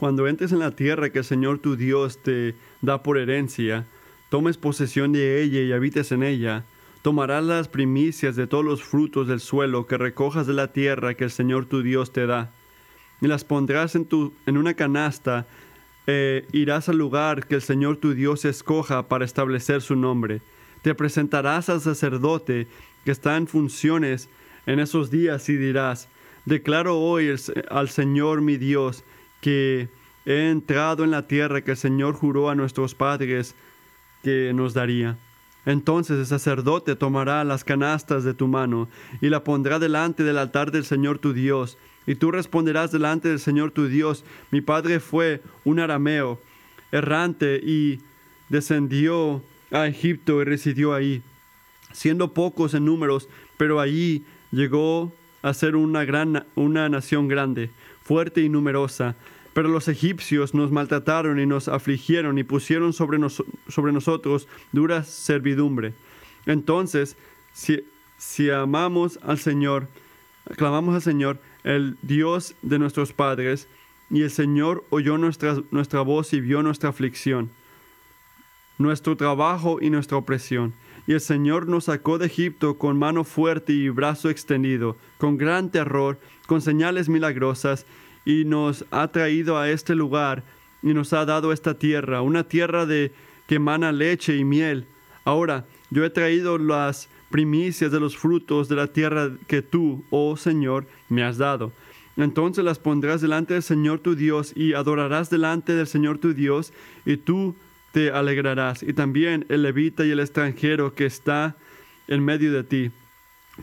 Cuando entres en la tierra que el Señor tu Dios te da por herencia, tomes posesión de ella y habites en ella, tomarás las primicias de todos los frutos del suelo que recojas de la tierra que el Señor tu Dios te da, y las pondrás en, tu, en una canasta, e irás al lugar que el Señor tu Dios escoja para establecer su nombre. Te presentarás al sacerdote que está en funciones en esos días y dirás, declaro hoy al Señor mi Dios que he entrado en la tierra que el Señor juró a nuestros padres que nos daría. Entonces el sacerdote tomará las canastas de tu mano y la pondrá delante del altar del Señor tu Dios. Y tú responderás delante del Señor tu Dios, mi padre fue un arameo, errante, y descendió a Egipto y residió ahí, siendo pocos en números, pero allí llegó a ser una gran una nación grande, fuerte y numerosa. Pero los egipcios nos maltrataron y nos afligieron y pusieron sobre, nosotros dura servidumbre. Entonces, si, amamos al Señor, clamamos al Señor, el Dios de nuestros padres, y el Señor oyó nuestra voz y vio nuestra aflicción, nuestro trabajo y nuestra opresión. Y el Señor nos sacó de Egipto con mano fuerte y brazo extendido, con gran terror, con señales milagrosas, y nos ha traído a este lugar y nos ha dado esta tierra, una tierra de que emana leche y miel. Ahora, yo he traído las primicias de los frutos de la tierra que tú, oh Señor, me has dado. Entonces las pondrás delante del Señor tu Dios y adorarás delante del Señor tu Dios y tú te alegrarás. Y también el levita y el extranjero que está en medio de ti,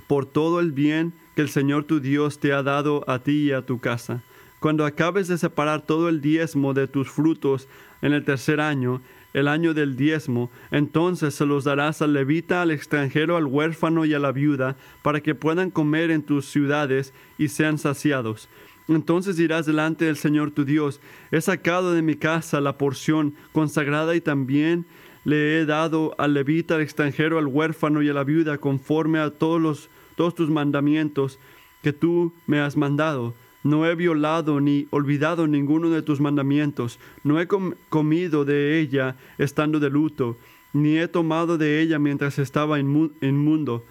por todo el bien que el Señor tu Dios te ha dado a ti y a tu casa. Cuando acabes de separar todo el diezmo de tus frutos en el tercer año, el año del diezmo, entonces se los darás al levita, al extranjero, al huérfano y a la viuda, para que puedan comer en tus ciudades y sean saciados. Entonces dirás delante del Señor tu Dios, he sacado de mi casa la porción consagrada y también le he dado al levita, al extranjero, al huérfano y a la viuda, conforme a todos tus mandamientos que tú me has mandado. No he violado ni olvidado ninguno de tus mandamientos, no he comido de ella estando de luto, ni he tomado de ella mientras estaba inmundo,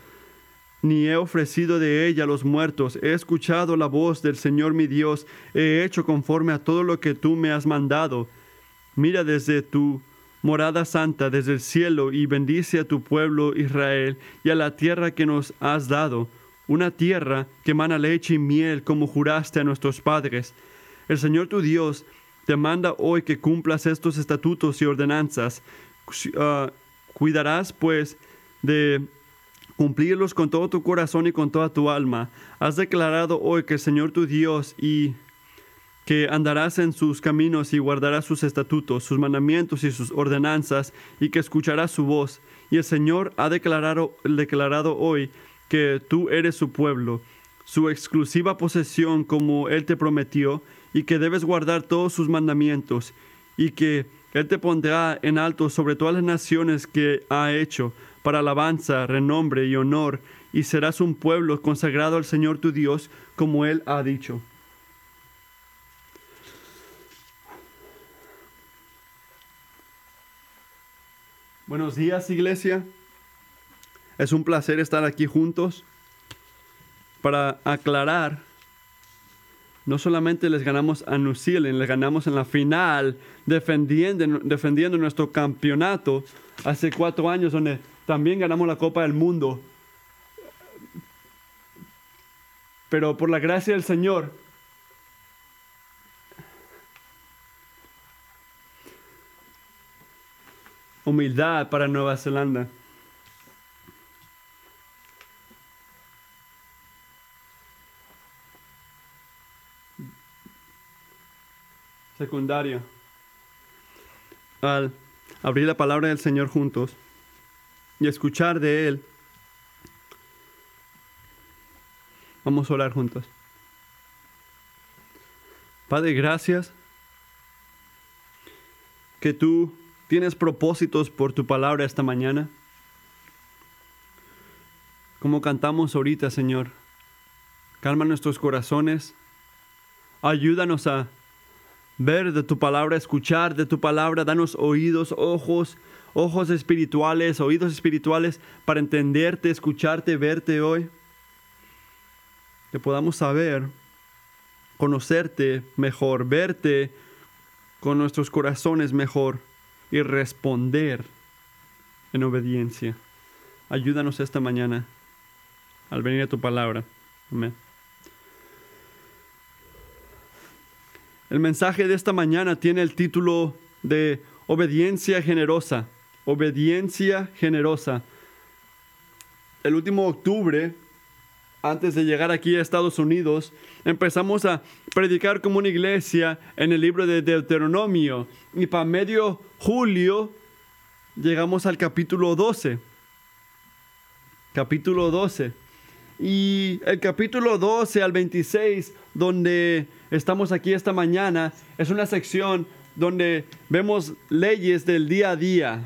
ni he ofrecido de ella a los muertos, he escuchado la voz del Señor mi Dios, he hecho conforme a todo lo que tú me has mandado. Mira desde tu morada santa, desde el cielo, y bendice a tu pueblo Israel y a la tierra que nos has dado una tierra que emana leche y miel como juraste a nuestros padres. El Señor tu Dios te manda hoy que cumplas estos estatutos y ordenanzas. Ah, cuidarás pues de cumplirlos con todo tu corazón y con toda tu alma. Has declarado hoy que el Señor tu Dios y que andarás en sus caminos y guardarás sus estatutos, sus mandamientos y sus ordenanzas, y que escucharás su voz. Y el Señor ha declarado, declarado hoy que tú eres su pueblo, su exclusiva posesión como Él te prometió, y que debes guardar todos sus mandamientos, y que Él te pondrá en alto sobre todas las naciones que ha hecho, para alabanza, renombre y honor, y serás un pueblo consagrado al Señor tu Dios, como Él ha dicho. Buenos días, iglesia. Es un placer estar aquí juntos para aclarar. No solamente les ganamos a New Zealand, les ganamos en la final, defendiendo, defendiendo nuestro campeonato hace cuatro años, donde también ganamos la Copa del Mundo. Pero por la gracia del Señor, humildad para Nueva Zelanda. secundaria. Al abrir la palabra del Señor juntos y escuchar de Él, vamos a orar juntos. Padre, gracias que tú tienes propósitos por tu palabra esta mañana. Como cantamos ahorita, Señor, calma nuestros corazones, ayúdanos a ver de tu palabra, escuchar de tu palabra. Danos oídos, ojos, ojos espirituales, oídos espirituales para entenderte, escucharte, verte hoy. Que podamos saber, conocerte mejor, verte con nuestros corazones mejor y responder en obediencia. Ayúdanos esta mañana al venir a tu palabra. Amén. El mensaje de esta mañana tiene el título de obediencia generosa. Obediencia generosa. El último octubre, antes de llegar aquí a Estados Unidos, empezamos a predicar como una iglesia en el libro de Deuteronomio. Y para medio julio llegamos al capítulo 12. Capítulo 12. Y el capítulo 12 al 26, donde estamos aquí esta mañana, es una sección donde vemos leyes del día a día.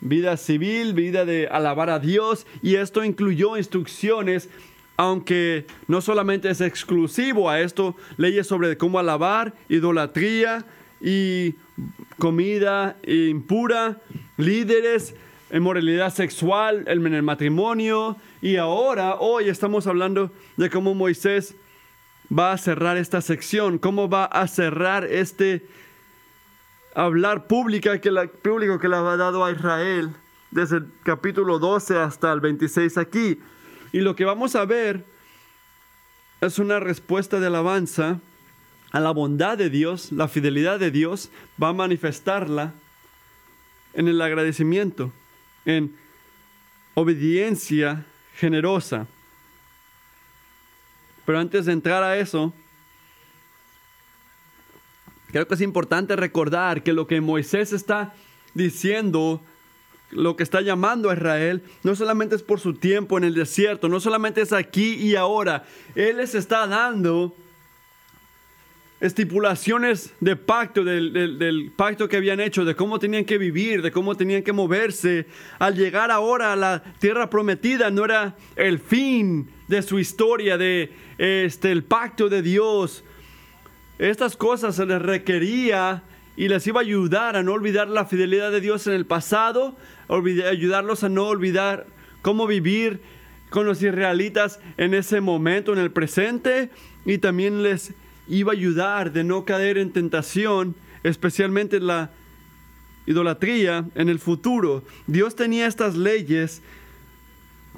Vida civil, vida de alabar a Dios, y esto incluyó instrucciones, aunque no solamente es exclusivo a esto, leyes sobre cómo alabar, idolatría y comida impura, líderes, moralidad sexual, en el matrimonio, y ahora, hoy estamos hablando de cómo Moisés va a cerrar esta sección, cómo va a cerrar este hablar pública que la, público que le ha dado a Israel desde el capítulo 12 hasta el 26 aquí. Y lo que vamos a ver es una respuesta de alabanza a la bondad de Dios, la fidelidad de Dios, va a manifestarla en el agradecimiento, en obediencia generosa. Pero antes de entrar a eso, creo que es importante recordar que lo que Moisés está diciendo, lo que está llamando a Israel, no solamente es por su tiempo en el desierto, no solamente es aquí y ahora, Él les está dando estipulaciones de pacto, del, pacto que habían hecho, de cómo tenían que vivir, de cómo tenían que moverse. Al llegar ahora a la tierra prometida, no era el fin de su historia, de este, el pacto de Dios. Estas cosas se les requería y les iba a ayudar a no olvidar la fidelidad de Dios en el pasado, ayudarlos a no olvidar cómo vivir con los israelitas en ese momento, en el presente, y también les iba a ayudar de no caer en tentación, especialmente en la idolatría en el futuro. Dios tenía estas leyes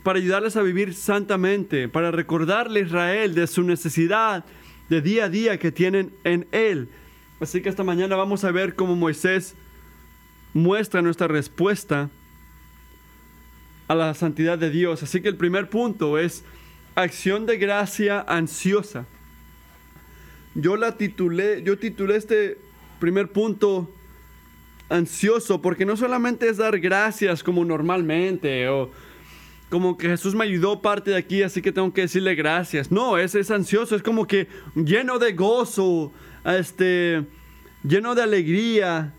para ayudarles a vivir santamente, para recordarle a Israel de su necesidad de día a día que tienen en Él. Así que esta mañana vamos a ver cómo Moisés muestra nuestra respuesta a la santidad de Dios. Así que el primer punto es acción de gracia ansiosa yo la titulé, yo titulé este primer punto ansioso, porque no solamente es dar gracias como normalmente, o como que Jesús me ayudó parte de aquí, así que tengo que decirle gracias. No, es, es ansioso, es como que lleno de gozo, este, lleno de alegría,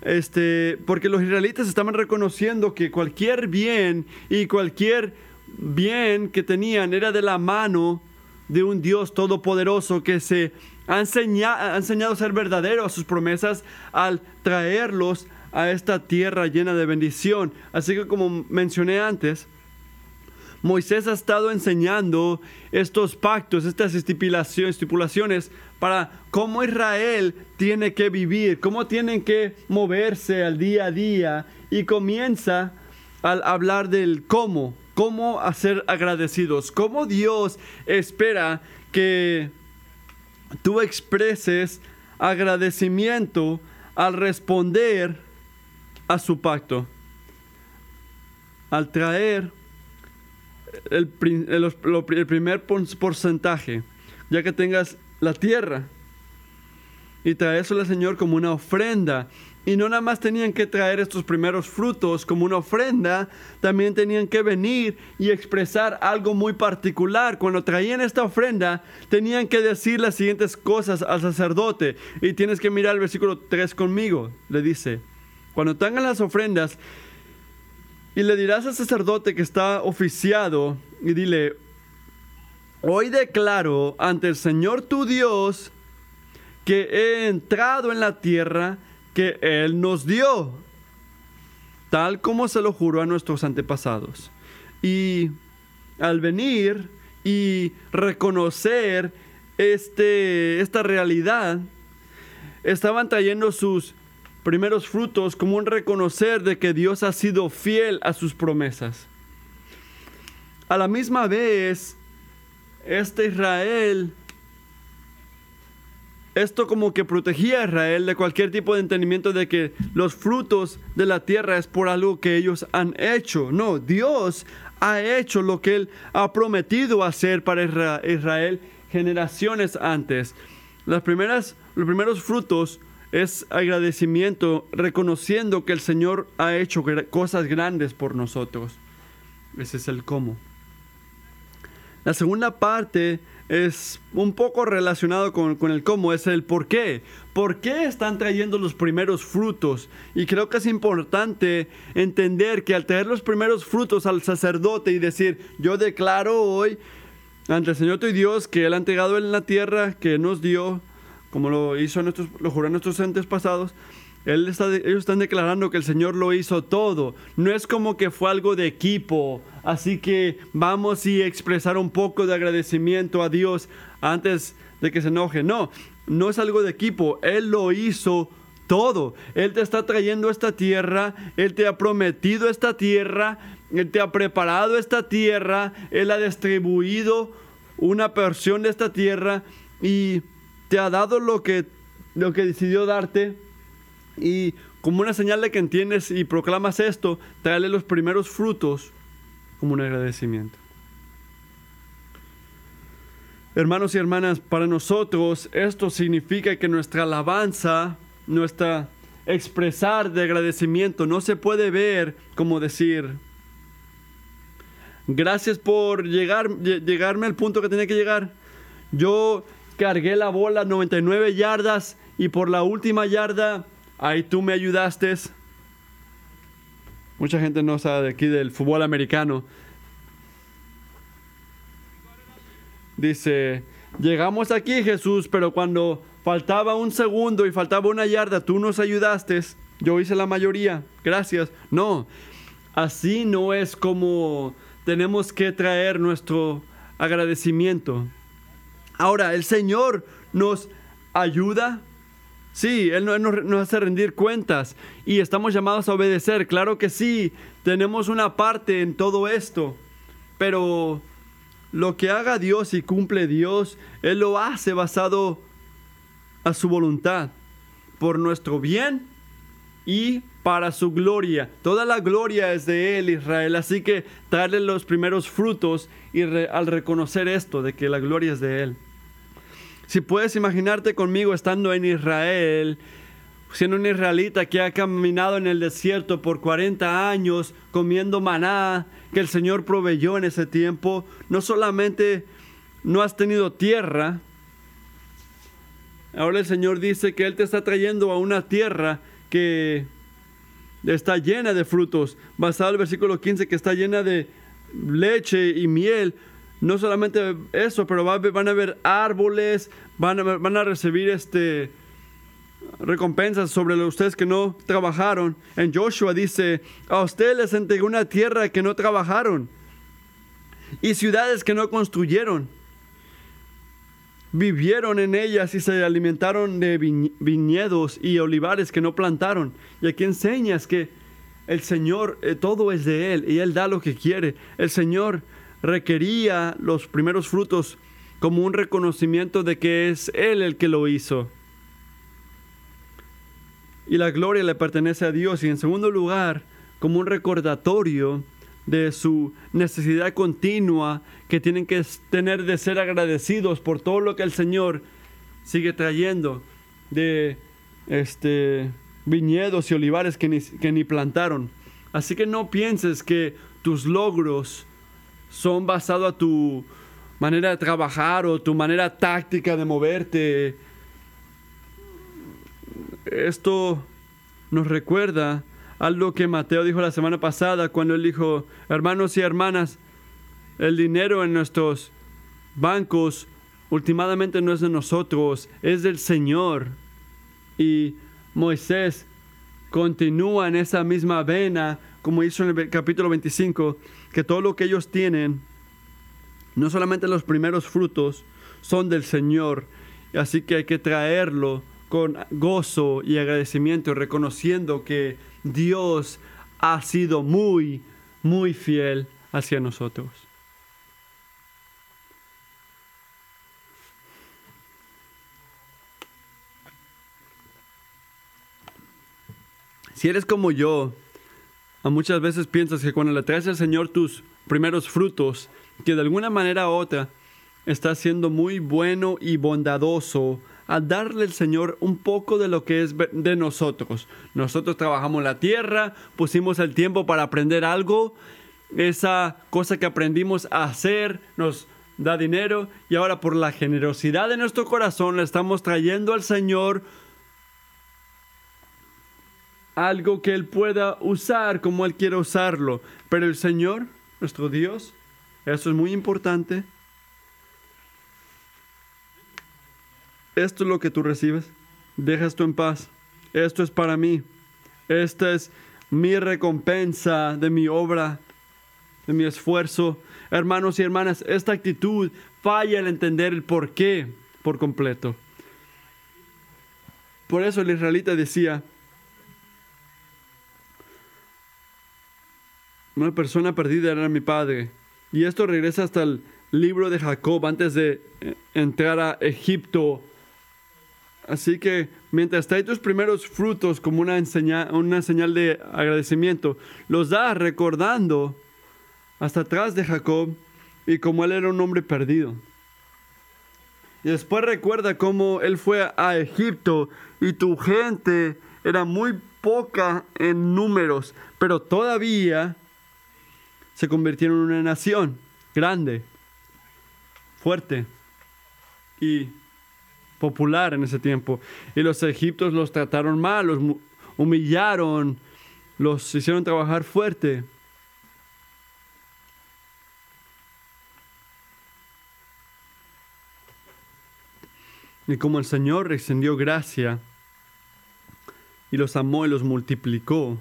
este, porque los israelitas estaban reconociendo que cualquier bien y cualquier bien que tenían era de la mano de un Dios todopoderoso que se ha ha enseñado a ser verdadero a sus promesas al traerlos a esta tierra llena de bendición. Así que como mencioné antes, Moisés ha estado enseñando estos pactos, estas estipulaciones para cómo Israel tiene que vivir, cómo tienen que moverse al día a día y comienza al hablar del cómo, cómo hacer agradecidos, cómo Dios espera que tú expreses agradecimiento al responder a su pacto, al traer el, primer porcentaje, ya que tengas la tierra, y traérselo al Señor como una ofrenda y no nada más tenían que traer estos primeros frutos como una ofrenda, también tenían que venir y expresar algo muy particular. Cuando traían esta ofrenda, tenían que decir las siguientes cosas al sacerdote. Y tienes que mirar el versículo 3 conmigo. Le dice, cuando tengan las ofrendas, y le dirás al sacerdote que está oficiado, y dile, hoy declaro ante el Señor tu Dios, que he entrado en la tierra que Él nos dio, tal como se lo juró a nuestros antepasados. Y al venir y reconocer este, esta realidad, estaban trayendo sus primeros frutos como un reconocer de que Dios ha sido fiel a sus promesas. A la misma vez, este Israel, esto como que protegía a Israel de cualquier tipo de entendimiento de que los frutos de la tierra es por algo que ellos han hecho. No, Dios ha hecho lo que Él ha prometido hacer para Israel generaciones antes. Las primeras, los primeros frutos es agradecimiento, reconociendo que el Señor ha hecho cosas grandes por nosotros. Ese es el cómo. La segunda parte es un poco relacionado con, con, el cómo, es el por qué. ¿Por qué están trayendo los primeros frutos? Y creo que es importante entender que al traer los primeros frutos al sacerdote y decir, yo declaro hoy ante el Señor tu Dios que Él ha entregado en la tierra que nos dio, como lo hizo nuestros, lo juró nuestros entes pasados, él está, ellos están declarando que el Señor lo hizo todo. No es como que fue algo de equipo. Así que vamos y expresar un poco de agradecimiento a Dios antes de que se enoje. No, no es algo de equipo. Él lo hizo todo. Él te está trayendo esta tierra. Él te ha prometido esta tierra. Él te ha preparado esta tierra. Él ha distribuido una porción de esta tierra. Y te ha dado lo que, lo que decidió darte y como una señal de que entiendes y proclamas esto, traerle los primeros frutos como un agradecimiento. Hermanos y hermanas, para nosotros esto significa que nuestra alabanza, nuestra expresar de agradecimiento no se puede ver como decir, gracias por llegar, llegarme al punto que tenía que llegar. Yo cargué la bola 99 yardas y por la última yarda, ahí tú me ayudaste. Mucha gente no sabe de aquí del fútbol americano. Dice, llegamos aquí Jesús, pero cuando faltaba un segundo y faltaba una yarda, tú nos ayudaste. Yo hice la mayoría. Gracias. No, así no es como tenemos que traer nuestro agradecimiento. Ahora, el Señor nos ayuda. Sí, Él nos, hace rendir cuentas y estamos llamados a obedecer. Claro que sí, tenemos una parte en todo esto. Pero lo que haga Dios y cumple Dios, Él lo hace basado a su voluntad, por nuestro bien y para su gloria. Toda la gloria es de Él, Israel. Así que darle los primeros frutos y al reconocer esto, de que la gloria es de Él. Si puedes imaginarte conmigo estando en Israel, siendo un israelita que ha caminado en el desierto por 40 años, comiendo maná que el Señor proveyó en ese tiempo, no solamente no has tenido tierra, ahora el Señor dice que Él te está trayendo a una tierra que está llena de frutos, basado en el versículo 15, que está llena de leche y miel, no solamente eso, pero van a haber árboles, van a, recibir este, recompensas sobre los ustedes que no trabajaron. En Joshua dice, a ustedes les entregó una tierra que no trabajaron y ciudades que no construyeron. Vivieron en ellas y se alimentaron de viñedos y olivares que no plantaron. Y aquí enseñas que el Señor, eh, todo es de Él y Él da lo que quiere. El Señor requería los primeros frutos como un reconocimiento de que es Él el que lo hizo. Y la gloria le pertenece a Dios. Y en segundo lugar, como un recordatorio de su necesidad continua que tienen que tener de ser agradecidos por todo lo que el Señor sigue trayendo de este viñedos y olivares que ni, que ni plantaron. Así que no pienses que tus logros son basados a tu manera de trabajar o tu manera táctica de moverte. Esto nos recuerda algo que Mateo dijo la semana pasada cuando él dijo, hermanos y hermanas, el dinero en nuestros bancos últimamente no es de nosotros, es del Señor. Y Moisés continúa en esa misma vena, como hizo en el capítulo 25, que todo lo que ellos tienen, no solamente los primeros frutos, son del Señor. Así que hay que traerlo con gozo y agradecimiento, reconociendo que Dios ha sido muy, muy fiel hacia nosotros. Si eres como yo, muchas veces piensas que cuando le traes al Señor tus primeros frutos, que de alguna manera u otra está siendo muy bueno y bondadoso a darle al Señor un poco de lo que es de nosotros. Nosotros trabajamos la tierra, pusimos el tiempo para aprender algo, esa cosa que aprendimos a hacer nos da dinero y ahora por la generosidad de nuestro corazón le estamos trayendo al Señor algo que Él pueda usar como Él quiera usarlo. Pero el Señor, nuestro Dios, eso es muy importante. Esto es lo que tú recibes. Dejas tú en paz. Esto es para mí. Esta es mi recompensa de mi obra, de mi esfuerzo. Hermanos y hermanas, esta actitud falla al entender el por qué por completo. Por eso el israelita decía, Una persona perdida era mi padre. Y esto regresa hasta el libro de Jacob antes de eh, entrar a Egipto. Así que mientras trae tus primeros frutos como una, una señal de agradecimiento, los da recordando hasta atrás de Jacob y como él era un hombre perdido. Y después recuerda cómo él fue a Egipto y tu gente era muy poca en números, pero todavía se convirtieron en una nación grande, fuerte y popular en ese tiempo. Y los egipcios los trataron mal, los humillaron, los hicieron trabajar fuerte. Y como el Señor extendió gracia y los amó y los multiplicó,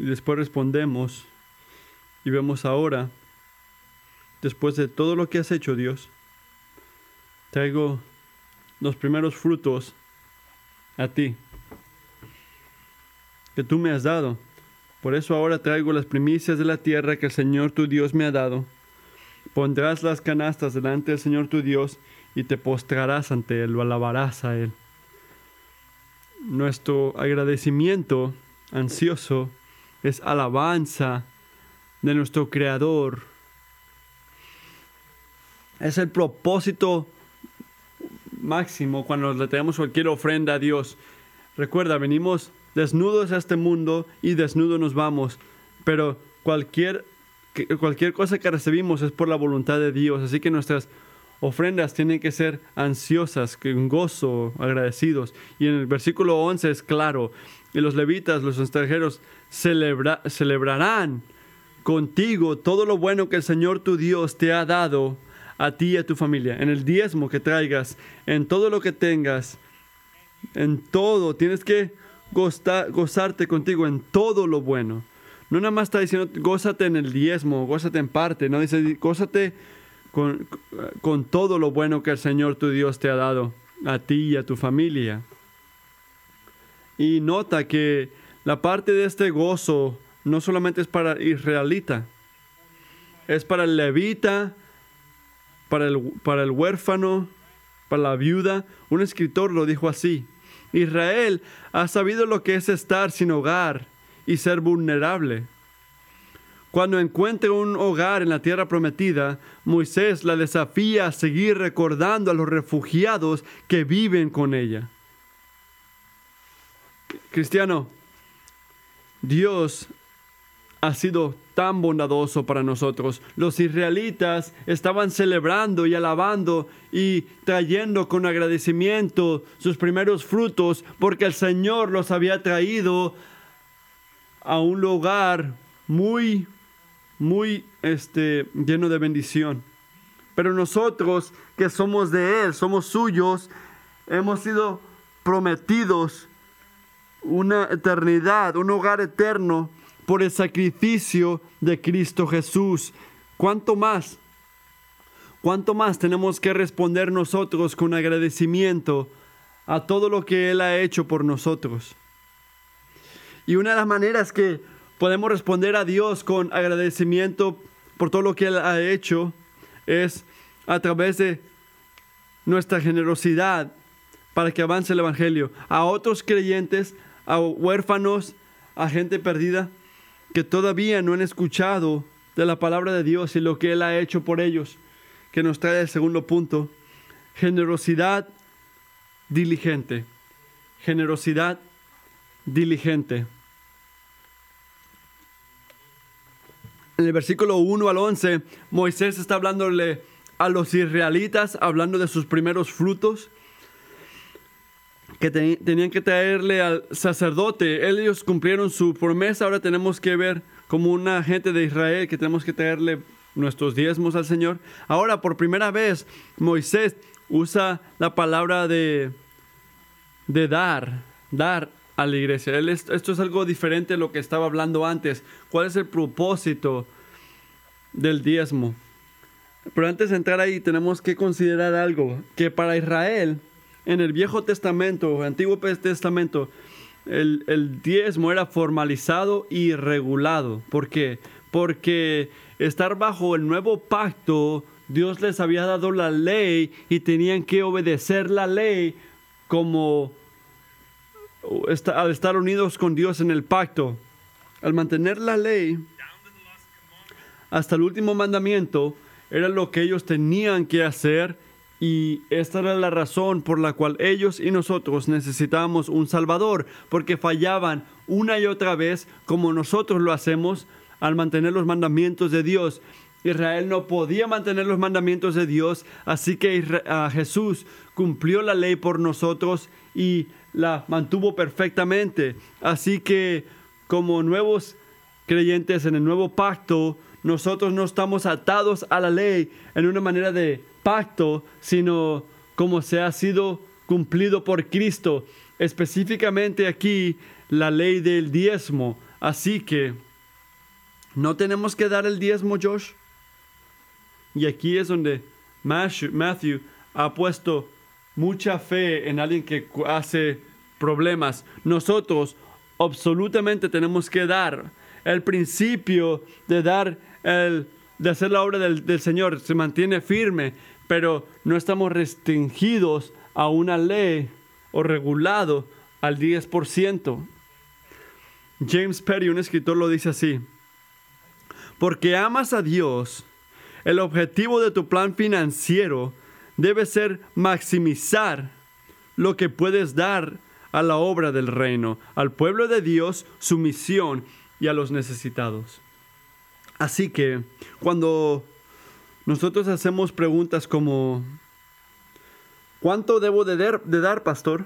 Y después respondemos y vemos ahora, después de todo lo que has hecho Dios, traigo los primeros frutos a ti, que tú me has dado. Por eso ahora traigo las primicias de la tierra que el Señor tu Dios me ha dado. Pondrás las canastas delante del Señor tu Dios y te postrarás ante Él, lo alabarás a Él. Nuestro agradecimiento ansioso es alabanza de nuestro Creador. Es el propósito máximo cuando le tenemos cualquier ofrenda a Dios. Recuerda, venimos desnudos a este mundo y desnudos nos vamos, pero cualquier, cualquier cosa que recibimos es por la voluntad de Dios, así que nuestras ofrendas tienen que ser ansiosas, con gozo, agradecidos. Y en el versículo 11 es claro, y los levitas, los extranjeros, celebrarán contigo todo lo bueno que el Señor tu Dios te ha dado a ti y a tu familia, en el diezmo que traigas, en todo lo que tengas, en todo, tienes que gozarte contigo en todo lo bueno. No nada más está diciendo, gózate en el diezmo, gózate en parte, no dice, gózate con, con todo lo bueno que el Señor tu Dios te ha dado a ti y a tu familia. Y nota que la parte de este gozo no solamente es para el israelita, es para el levita, para el, para el huérfano, para la viuda. Un escritor lo dijo así. Israel ha sabido lo que es estar sin hogar y ser vulnerable. Cuando encuentre un hogar en la tierra prometida, Moisés la desafía a seguir recordando a los refugiados que viven con ella. Cristiano, Dios ha sido tan bondadoso para nosotros. Los israelitas estaban celebrando y alabando y trayendo con agradecimiento sus primeros frutos porque el Señor los había traído a un lugar muy, muy este, lleno de bendición. Pero nosotros que somos de Él, somos suyos, hemos sido prometidos una eternidad, un hogar eterno por el sacrificio de Cristo Jesús. ¿Cuánto más? ¿Cuánto más tenemos que responder nosotros con agradecimiento a todo lo que Él ha hecho por nosotros? Y una de las maneras que podemos responder a Dios con agradecimiento por todo lo que Él ha hecho es a través de nuestra generosidad para que avance el Evangelio. A otros creyentes, a huérfanos, a gente perdida que todavía no han escuchado de la palabra de Dios y lo que Él ha hecho por ellos, que nos trae el segundo punto. Generosidad diligente. Generosidad diligente. En el versículo 1 al 11, Moisés está hablándole a los israelitas hablando de sus primeros frutos que tenían que traerle al sacerdote. Ellos cumplieron su promesa, ahora tenemos que ver como una gente de Israel que tenemos que traerle nuestros diezmos al Señor. Ahora, por primera vez, Moisés usa la palabra de, de dar, dar a la iglesia. esto es algo diferente de lo que estaba hablando antes. ¿Cuál es el propósito del diezmo? Pero antes de entrar ahí tenemos que considerar algo, que para Israel, en el Viejo Testamento, Antiguo Testamento, el, diezmo era formalizado y regulado. ¿Por qué? Porque estar bajo el nuevo pacto, Dios les había dado la ley y tenían que obedecer la ley como al estar unidos con Dios en el pacto. Al mantener la ley hasta el último mandamiento, era lo que ellos tenían que hacer y esta era la razón por la cual ellos y nosotros necesitábamos un Salvador, porque fallaban una y otra vez como nosotros lo hacemos al mantener los mandamientos de Dios. Israel no podía mantener los mandamientos de Dios, así que Jesús cumplió la ley por nosotros y la mantuvo perfectamente. Así que como nuevos creyentes en el nuevo pacto, nosotros no estamos atados a la ley en una manera de pacto, sino como se ha sido cumplido por Cristo, específicamente aquí la ley del diezmo. Así que, ¿no tenemos que dar el diezmo, Josh? Y aquí es donde Matthew ha puesto mucha fe en alguien que hace problemas. Nosotros absolutamente tenemos que dar el principio de dar el, de hacer la obra del, Señor se mantiene firme, pero no estamos restringidos a una ley o regulado al 10%. James Perry, un escritor, lo dice así. Porque amas a Dios, el objetivo de tu plan financiero debe ser maximizar lo que puedes dar a la obra del reino, al pueblo de Dios, su misión y a los necesitados. Así que cuando nosotros hacemos preguntas como, ¿cuánto debo de dar, pastor?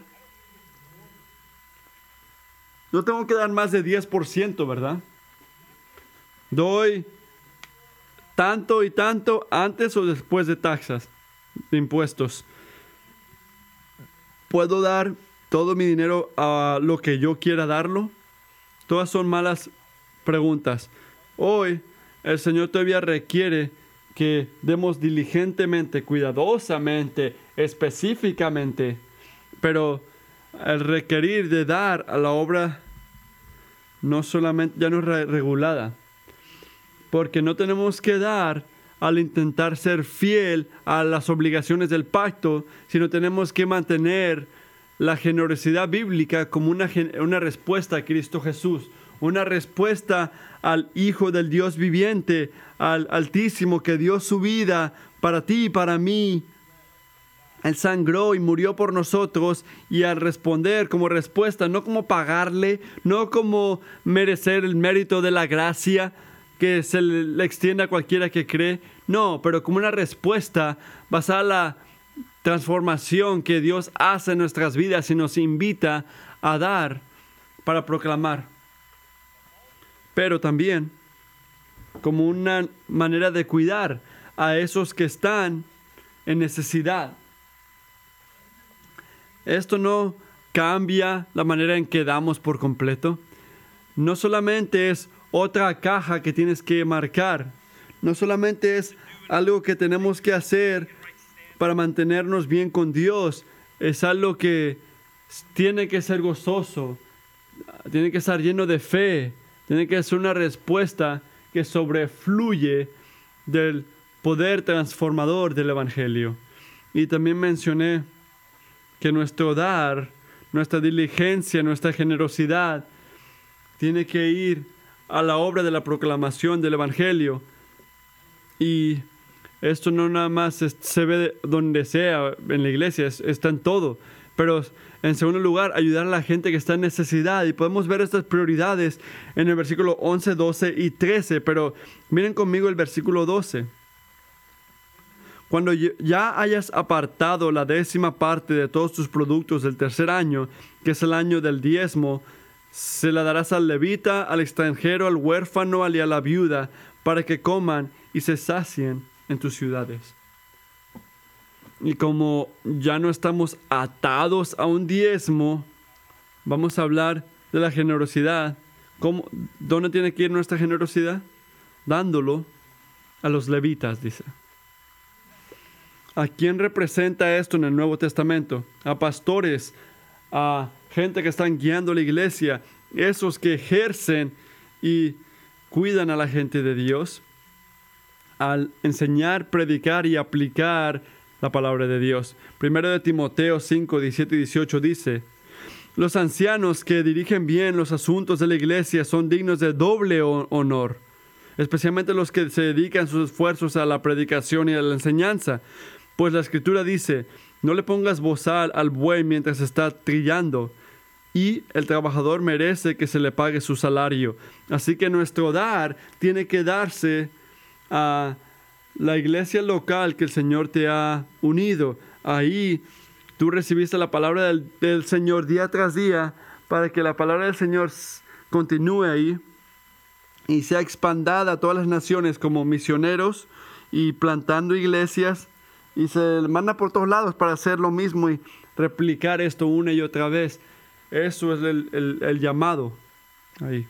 No tengo que dar más de 10%, ¿verdad? Doy tanto y tanto antes o después de taxas, de impuestos. ¿Puedo dar todo mi dinero a lo que yo quiera darlo? Todas son malas preguntas. Hoy el Señor todavía requiere que demos diligentemente, cuidadosamente, específicamente, pero el requerir de dar a la obra no solamente ya no es regulada, porque no tenemos que dar al intentar ser fiel a las obligaciones del pacto, sino tenemos que mantener la generosidad bíblica como una, una respuesta a Cristo Jesús, una respuesta al Hijo del Dios viviente, al Altísimo que dio su vida para ti y para mí. Él sangró y murió por nosotros y al responder como respuesta, no como pagarle, no como merecer el mérito de la gracia que se le extiende a cualquiera que cree, no, pero como una respuesta basada en la transformación que Dios hace en nuestras vidas y nos invita a dar para proclamar pero también como una manera de cuidar a esos que están en necesidad. Esto no cambia la manera en que damos por completo. No solamente es otra caja que tienes que marcar. No solamente es algo que tenemos que hacer para mantenernos bien con Dios. Es algo que tiene que ser gozoso, tiene que estar lleno de fe, tiene que ser una respuesta que sobrefluye del poder transformador del Evangelio. Y también mencioné que nuestro dar, nuestra diligencia, nuestra generosidad, tiene que ir a la obra de la proclamación del Evangelio. Y esto no nada más se ve donde sea, en la iglesia, está en todo. Pero en segundo lugar, ayudar a la gente que está en necesidad. Y podemos ver estas prioridades en el versículo 11, 12 y 13. Pero miren conmigo el versículo 12. Cuando ya hayas apartado la décima parte de todos tus productos del tercer año, que es el año del diezmo, se la darás al levita, al extranjero, al huérfano y a la viuda, para que coman y se sacien en tus ciudades. Y como ya no estamos atados a un diezmo, vamos a hablar de la generosidad. ¿Cómo, ¿Dónde tiene que ir nuestra generosidad? Dándolo a los levitas, dice. ¿A quién representa esto en el Nuevo Testamento? A pastores, a gente que están guiando la iglesia, esos que ejercen y cuidan a la gente de Dios al enseñar, predicar y aplicar la palabra de Dios. Primero de Timoteo 5, 17 y 18 dice, los ancianos que dirigen bien los asuntos de la iglesia son dignos de doble honor, especialmente los que se dedican sus esfuerzos a la predicación y a la enseñanza, pues la escritura dice, no le pongas bozal al buey mientras está trillando, y el trabajador merece que se le pague su salario. Así que nuestro dar tiene que darse a la iglesia local que el Señor te ha unido. Ahí tú recibiste la palabra del, Señor día tras día para que la palabra del Señor continúe ahí y sea expandada a todas las naciones como misioneros y plantando iglesias y se manda por todos lados para hacer lo mismo y replicar esto una y otra vez. Eso es el, el llamado ahí.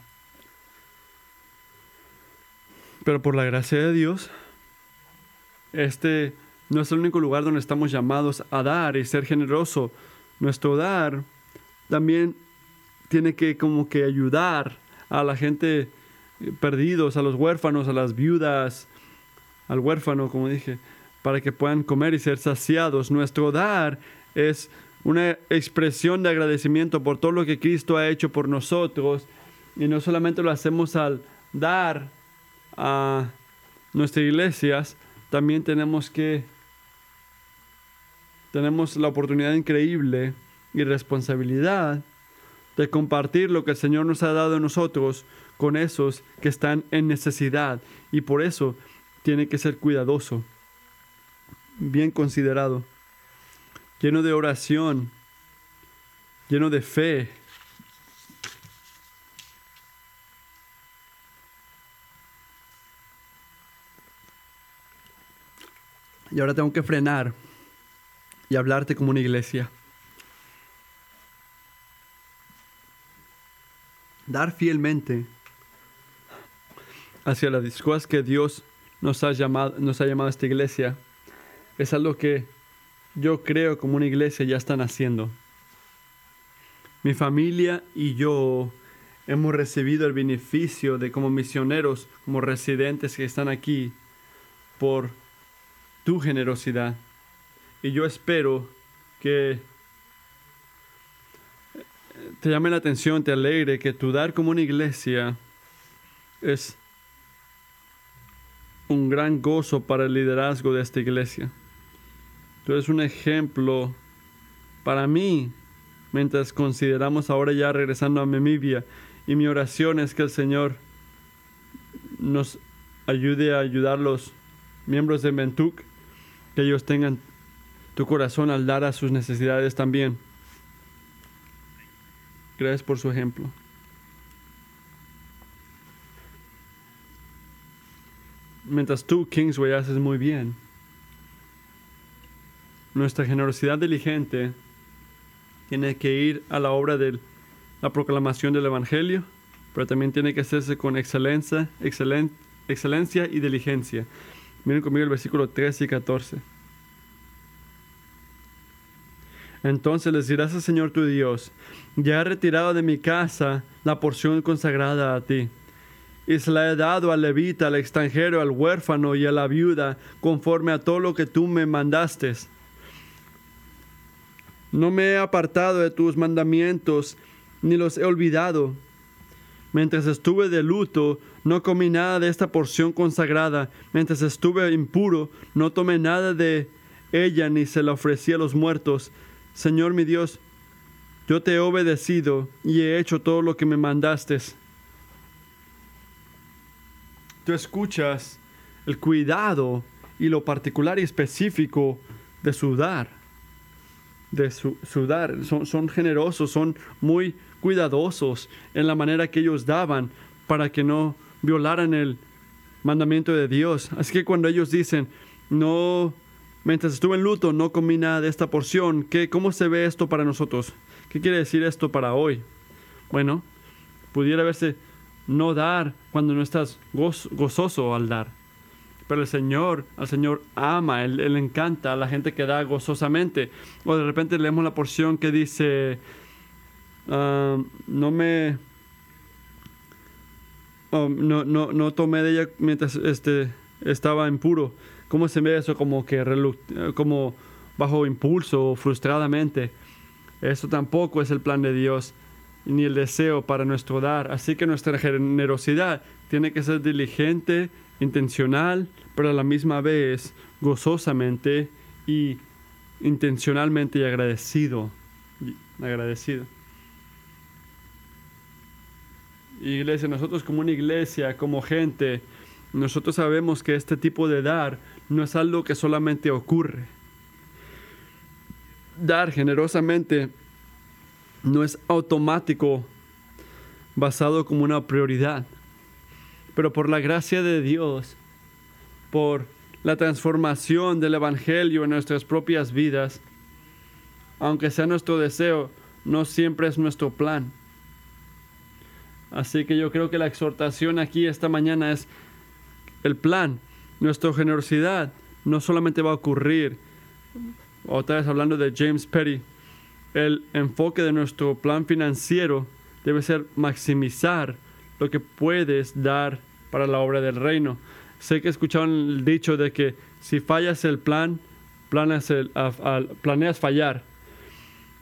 Pero por la gracia de Dios, este no es el único lugar donde estamos llamados a dar y ser generoso. Nuestro dar también tiene que como que ayudar a la gente perdidos, a los huérfanos, a las viudas, al huérfano, como dije, para que puedan comer y ser saciados. Nuestro dar es una expresión de agradecimiento por todo lo que Cristo ha hecho por nosotros y no solamente lo hacemos al dar a nuestras iglesias, también tenemos que, tenemos la oportunidad increíble y responsabilidad de compartir lo que el Señor nos ha dado a nosotros con esos que están en necesidad. Y por eso tiene que ser cuidadoso, bien considerado, lleno de oración, lleno de fe, Y ahora tengo que frenar y hablarte como una iglesia. Dar fielmente hacia las cosas que Dios nos ha llamado, nos ha llamado a esta iglesia es algo que yo creo como una iglesia ya están haciendo. Mi familia y yo hemos recibido el beneficio de como misioneros, como residentes que están aquí por tu generosidad. Y yo espero que te llame la atención, te alegre que tu dar como una iglesia es un gran gozo para el liderazgo de esta iglesia. Tú eres un ejemplo para mí mientras consideramos ahora ya regresando a Memibia. Y mi oración es que el Señor nos ayude a ayudar los miembros de Mentuk que ellos tengan tu corazón al dar a sus necesidades también. Gracias por su ejemplo. mientras tú, Kingsway, haces muy bien. Nuestra generosidad diligente tiene que ir a la obra de la proclamación del Evangelio, pero también tiene que hacerse con excelencia, excelencia y diligencia. Miren conmigo el versículo 13 y 14. Entonces les dirás al Señor tu Dios, ya he retirado de mi casa la porción consagrada a ti, y se la he dado al levita, al extranjero, al huérfano y a la viuda, conforme a todo lo que tú me mandaste. No me he apartado de tus mandamientos, ni los he olvidado. Mientras estuve de luto, no comí nada de esta porción consagrada. Mientras estuve impuro, no tomé nada de ella, ni se la ofrecí a los muertos. Señor mi Dios, yo te he obedecido y he hecho todo lo que me mandaste. Tú escuchas el cuidado y lo particular y específico de sudar. De su, sudar. Son, son generosos, son muy cuidadosos en la manera que ellos daban para que no violaran el mandamiento de Dios. Así que cuando ellos dicen, no Mientras estuve en luto no comí nada de esta porción. ¿Qué, ¿Cómo se ve esto para nosotros? ¿Qué quiere decir esto para hoy? Bueno, pudiera verse no dar cuando no estás gozoso al dar. Pero el Señor, al Señor ama, él, él, encanta a la gente que da gozosamente. O de repente leemos la porción que dice, ah, no me... Oh, no, no, no tomé de ella mientras este, estaba impuro ¿Cómo se ve eso como que como bajo impulso o frustradamente? Eso tampoco es el plan de Dios ni el deseo para nuestro dar. Así que nuestra generosidad tiene que ser diligente, intencional, pero a la misma vez gozosamente y intencionalmente y agradecido. agradecido. Iglesia, nosotros como una iglesia, como gente, nosotros sabemos que este tipo de dar no es algo que solamente ocurre. Dar generosamente no es automático basado como una prioridad. Pero por la gracia de Dios, por la transformación del Evangelio en nuestras propias vidas, aunque sea nuestro deseo, no siempre es nuestro plan. Así que yo creo que la exhortación aquí esta mañana es el plan nuestra generosidad no solamente va a ocurrir, otra vez hablando de James Petty, el enfoque de nuestro plan financiero debe ser maximizar lo que puedes dar para la obra del reino. Sé que escucharon el dicho de que si fallas el plan, planeas, fallar.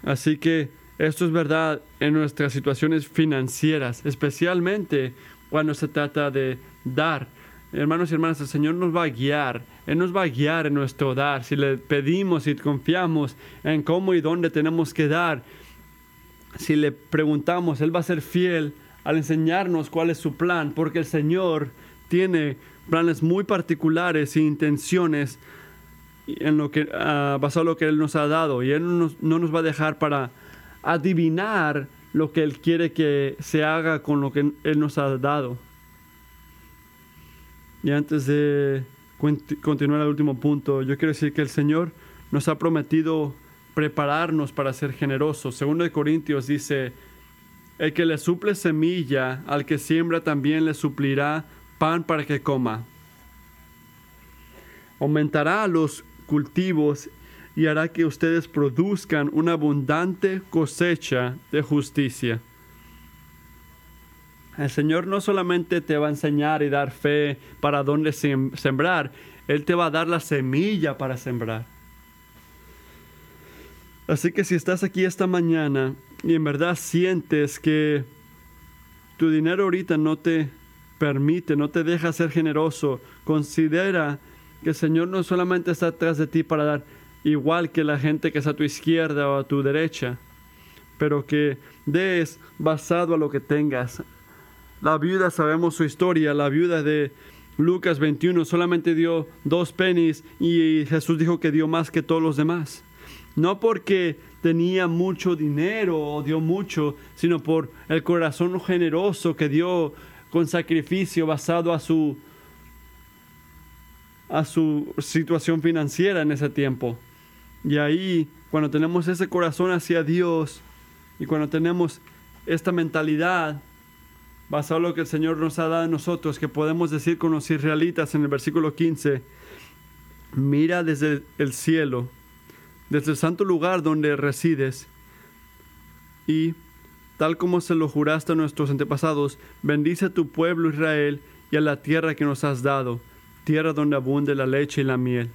Así que esto es verdad en nuestras situaciones financieras, especialmente cuando se trata de dar hermanos y hermanas, el Señor nos va a guiar. Él nos va a guiar en nuestro dar. Si le pedimos y confiamos en cómo y dónde tenemos que dar, si le preguntamos, Él va a ser fiel al enseñarnos cuál es su plan, porque el Señor tiene planes muy particulares e intenciones en lo que, uh, basado en lo que Él nos ha dado. Y Él no nos va a dejar para adivinar lo que Él quiere que se haga con lo que Él nos ha dado. Y antes de continuar al último punto, yo quiero decir que el Señor nos ha prometido prepararnos para ser generosos. Segundo de Corintios dice, el que le suple semilla, al que siembra también le suplirá pan para que coma. Aumentará los cultivos y hará que ustedes produzcan una abundante cosecha de justicia. El Señor no solamente te va a enseñar y dar fe para dónde sembrar, Él te va a dar la semilla para sembrar. Así que si estás aquí esta mañana y en verdad sientes que tu dinero ahorita no te permite, no te deja ser generoso, considera que el Señor no solamente está atrás de ti para dar igual que la gente que está a tu izquierda o a tu derecha, pero que des basado a lo que tengas, la viuda, sabemos su historia, la viuda de Lucas 21 solamente dio dos pennies y Jesús dijo que dio más que todos los demás. No porque tenía mucho dinero o dio mucho, sino por el corazón generoso que dio con sacrificio basado a su a su situación financiera en ese tiempo. Y ahí, cuando tenemos ese corazón hacia Dios y cuando tenemos esta mentalidad basado en lo que el Señor nos ha dado a nosotros, que podemos decir con los israelitas en el versículo 15, mira desde el cielo, desde el santo lugar donde resides, y tal como se lo juraste a nuestros antepasados, bendice a tu pueblo Israel y a la tierra que nos has dado tierra donde abunde la leche y la miel.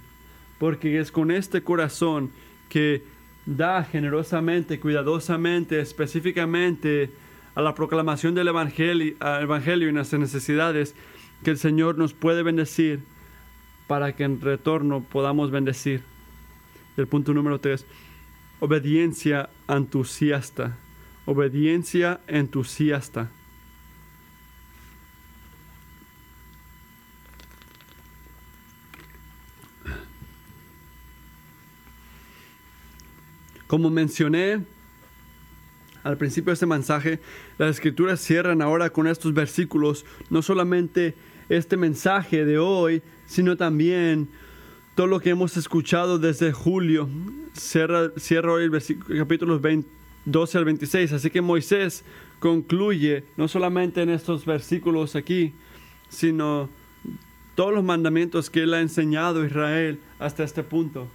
Porque es con este corazón que da generosamente, cuidadosamente, específicamente a la proclamación del evangelio, evangelio y nuestras necesidades, que el Señor nos puede bendecir para que en retorno podamos bendecir. El punto número tres, obediencia entusiasta. Obediencia entusiasta. Como mencioné al principio de este mensaje, las escrituras cierran ahora con estos versículos, no solamente este mensaje de hoy, sino también todo lo que hemos escuchado desde julio. Cierra, cierra hoy el versículo, capítulos 12 al 26. Así que Moisés concluye no solamente en estos versículos aquí, sino todos los mandamientos que él ha enseñado a Israel hasta este punto.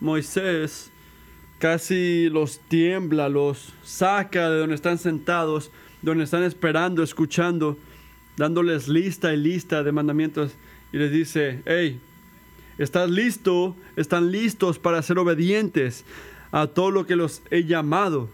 Moisés casi los tiembla, los saca de donde están sentados, donde están esperando, escuchando, dándoles lista y lista de mandamientos y les dice, hey, ¿estás listo? ¿Están listos para ser obedientes a todo lo que los he llamado?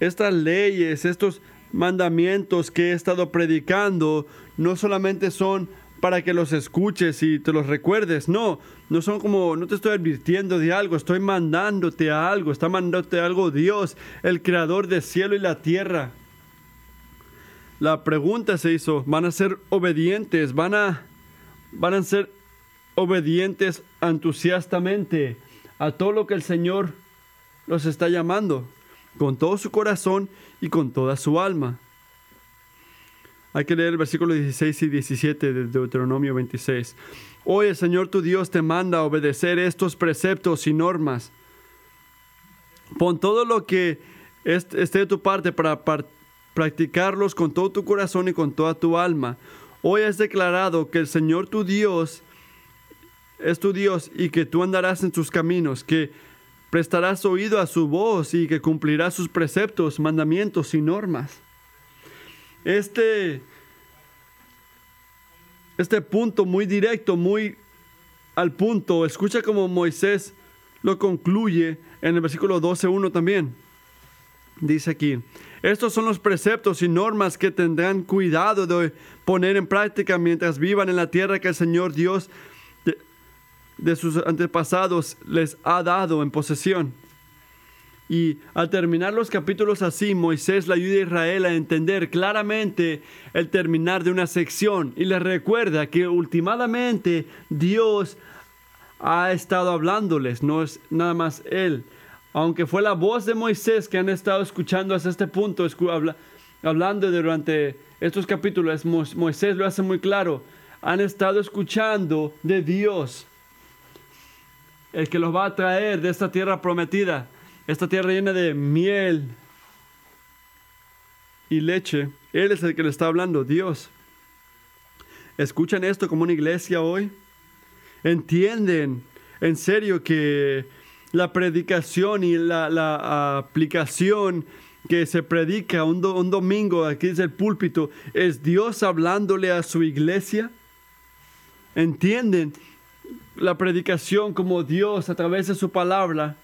Estas leyes, estos mandamientos que he estado predicando, no solamente son para que los escuches y te los recuerdes. No, no son como, no te estoy advirtiendo de algo, estoy mandándote a algo, está mandándote algo Dios, el creador del cielo y la tierra. La pregunta se hizo, ¿van a ser obedientes? ¿Van a, van a ser obedientes entusiastamente a todo lo que el Señor los está llamando? Con todo su corazón y con toda su alma. Hay que leer el versículo 16 y 17 de Deuteronomio 26. Hoy el Señor tu Dios te manda a obedecer estos preceptos y normas. Pon todo lo que esté de tu parte para practicarlos con todo tu corazón y con toda tu alma. Hoy has declarado que el Señor tu Dios es tu Dios y que tú andarás en sus caminos, que prestarás oído a su voz y que cumplirás sus preceptos, mandamientos y normas. Este, este punto muy directo, muy al punto, escucha como Moisés lo concluye en el versículo 12.1 también. Dice aquí, estos son los preceptos y normas que tendrán cuidado de poner en práctica mientras vivan en la tierra que el Señor Dios de, de sus antepasados les ha dado en posesión. Y al terminar los capítulos así, Moisés le ayuda a Israel a entender claramente el terminar de una sección y le recuerda que últimamente Dios ha estado hablándoles, no es nada más Él. Aunque fue la voz de Moisés que han estado escuchando hasta este punto, hablando durante estos capítulos, Moisés lo hace muy claro, han estado escuchando de Dios, el que los va a traer de esta tierra prometida esta tierra llena de miel y leche. Él es el que le está hablando, Dios. ¿Escuchan esto como una iglesia hoy? ¿Entienden en serio que la predicación y la, aplicación que se predica un, domingo aquí es el púlpito es Dios hablándole a su iglesia? ¿Entienden la predicación como Dios a través de su palabra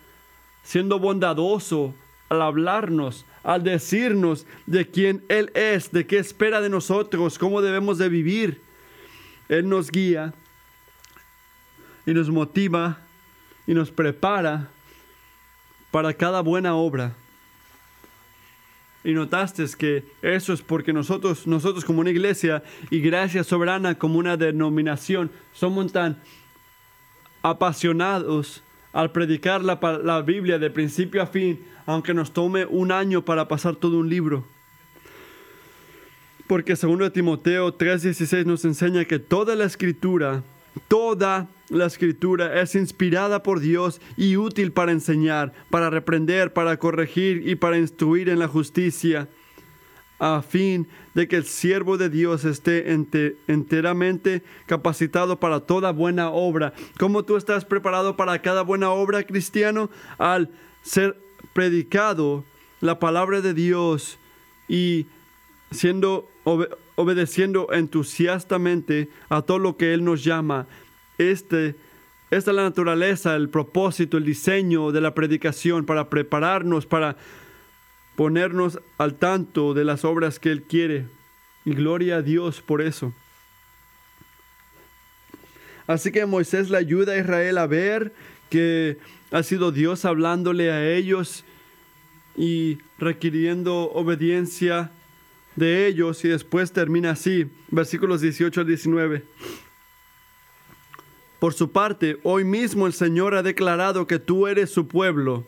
siendo bondadoso al hablarnos, al decirnos de quién Él es, de qué espera de nosotros, cómo debemos de vivir. Él nos guía y nos motiva y nos prepara para cada buena obra. Y notaste que eso es porque nosotros, nosotros como una iglesia y Gracia Soberana como una denominación, somos tan apasionados al predicar la, la Biblia de principio a fin, aunque nos tome un año para pasar todo un libro. Porque segundo Timoteo 3:16 nos enseña que toda la escritura, toda la escritura es inspirada por Dios y útil para enseñar, para reprender, para corregir y para instruir en la justicia, a fin de que el siervo de Dios esté enteramente capacitado para toda buena obra. ¿Cómo tú estás preparado para cada buena obra, cristiano? Al ser predicado la palabra de Dios y siendo obedeciendo entusiastamente a todo lo que Él nos llama. Este, esta es la naturaleza, el propósito, el diseño de la predicación para prepararnos, para ponernos al tanto de las obras que Él quiere. Y gloria a Dios por eso. Así que Moisés le ayuda a Israel a ver que ha sido Dios hablándole a ellos y requiriendo obediencia de ellos y después termina así, versículos 18 al 19. Por su parte, hoy mismo el Señor ha declarado que tú eres su pueblo,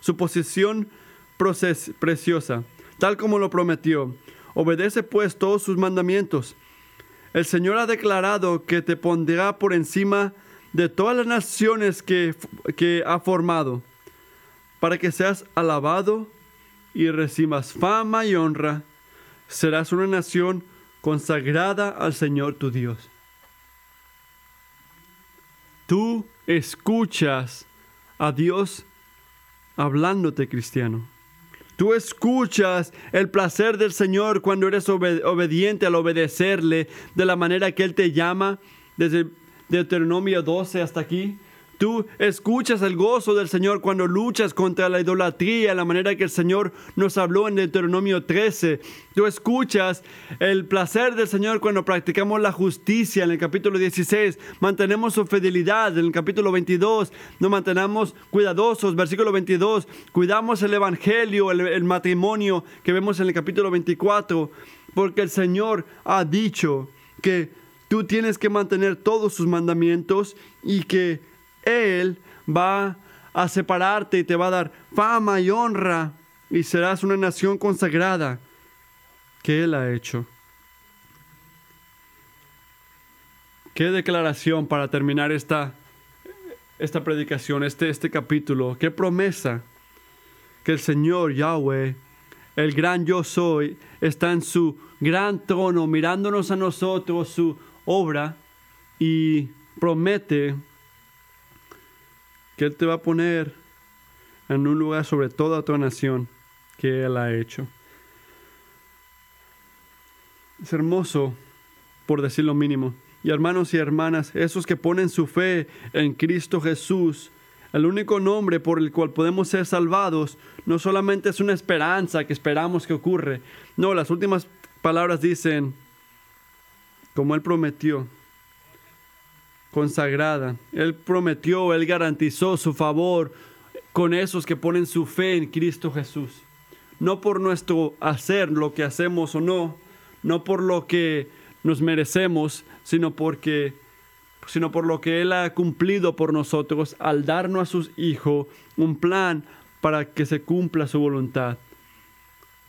su posesión preciosa, tal como lo prometió. Obedece pues todos sus mandamientos. El Señor ha declarado que te pondrá por encima de todas las naciones que, que ha formado, para que seas alabado y recibas fama y honra serás una nación consagrada al Señor tu Dios. Tú escuchas a Dios hablándote, cristiano. Tú escuchas el placer del Señor cuando eres obediente al obedecerle de la manera que Él te llama, desde Deuteronomio 12 hasta aquí. Tú escuchas el gozo del Señor cuando luchas contra la idolatría, la manera que el Señor nos habló en Deuteronomio 13. Tú escuchas el placer del Señor cuando practicamos la justicia en el capítulo 16. Mantenemos su fidelidad en el capítulo 22. Nos mantenemos cuidadosos, versículo 22. Cuidamos el evangelio, el, el matrimonio que vemos en el capítulo 24. Porque el Señor ha dicho que tú tienes que mantener todos sus mandamientos y que él va a separarte y te va a dar fama y honra y serás una nación consagrada que Él ha hecho. Qué declaración para terminar esta, esta predicación, este, este capítulo. Qué promesa que el Señor Yahweh, el gran yo soy, está en su gran trono mirándonos a nosotros, su obra, y promete que Él te va a poner en un lugar sobre toda tu nación que Él ha hecho. Es hermoso, por decir lo mínimo. Y hermanos y hermanas, esos que ponen su fe en Cristo Jesús, el único nombre por el cual podemos ser salvados, no solamente es una esperanza que esperamos que ocurre. No, las últimas palabras dicen, como Él prometió, consagrada. Él prometió, Él garantizó su favor con esos que ponen su fe en Cristo Jesús. No por nuestro hacer lo que hacemos o no, no por lo que nos merecemos, sino porque sino por lo que Él ha cumplido por nosotros al darnos a sus hijos un plan para que se cumpla su voluntad.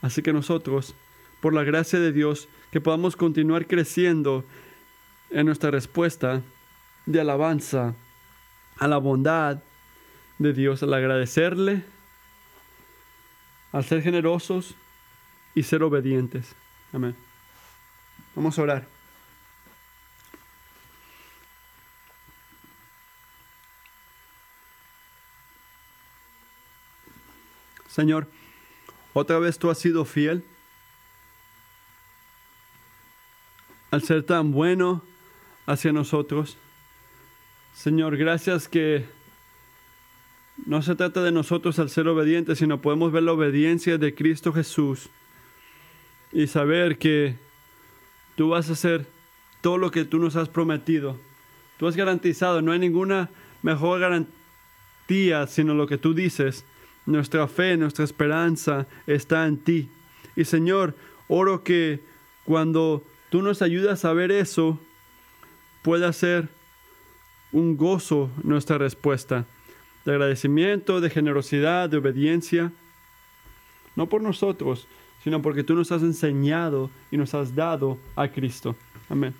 Así que nosotros, por la gracia de Dios, que podamos continuar creciendo en nuestra respuesta de alabanza a la bondad de Dios, al agradecerle, al ser generosos y ser obedientes. Amén. Vamos a orar. Señor, otra vez tú has sido fiel al ser tan bueno hacia nosotros. Señor, gracias que no se trata de nosotros al ser obedientes, sino podemos ver la obediencia de Cristo Jesús y saber que tú vas a hacer todo lo que tú nos has prometido. Tú has garantizado, no hay ninguna mejor garantía sino lo que tú dices. Nuestra fe, nuestra esperanza está en ti. Y Señor, oro que cuando tú nos ayudas a ver eso, pueda ser un gozo nuestra respuesta, de agradecimiento, de generosidad, de obediencia, no por nosotros, sino porque tú nos has enseñado y nos has dado a Cristo. Amén.